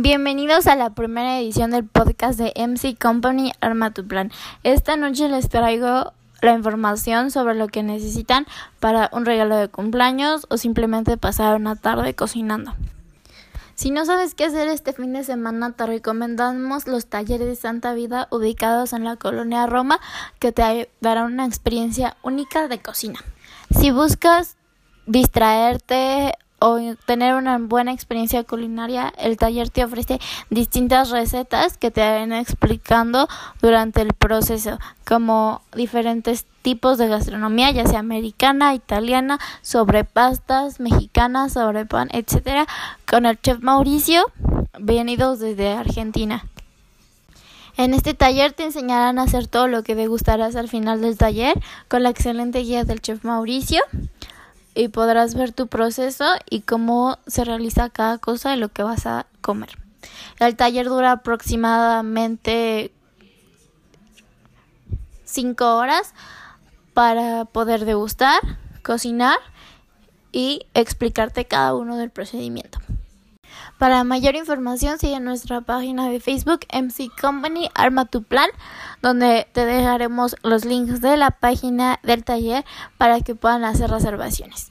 Bienvenidos a la primera edición del podcast de MC Company Arma tu Plan. Esta noche les traigo la información sobre lo que necesitan para un regalo de cumpleaños o simplemente pasar una tarde cocinando. Si no sabes qué hacer este fin de semana, te recomendamos los talleres de Santa Vida ubicados en la colonia Roma que te darán una experiencia única de cocina. Si buscas distraerte o tener una buena experiencia culinaria, el taller te ofrece distintas recetas que te van explicando durante el proceso, como diferentes tipos de gastronomía, ya sea americana, italiana, sobre pastas, mexicanas, sobre pan, etcétera, con el chef Mauricio, venidos desde Argentina. En este taller te enseñarán a hacer todo lo que degustarás al final del taller con la excelente guía del chef Mauricio y podrás ver tu proceso y cómo se realiza cada cosa de lo que vas a comer. El taller dura aproximadamente 5 horas para poder degustar, cocinar y explicarte cada uno del procedimiento. Para mayor información sigue nuestra página de Facebook MC Company Arma tu Plan, donde te dejaremos los links de la página del taller para que puedan hacer reservaciones.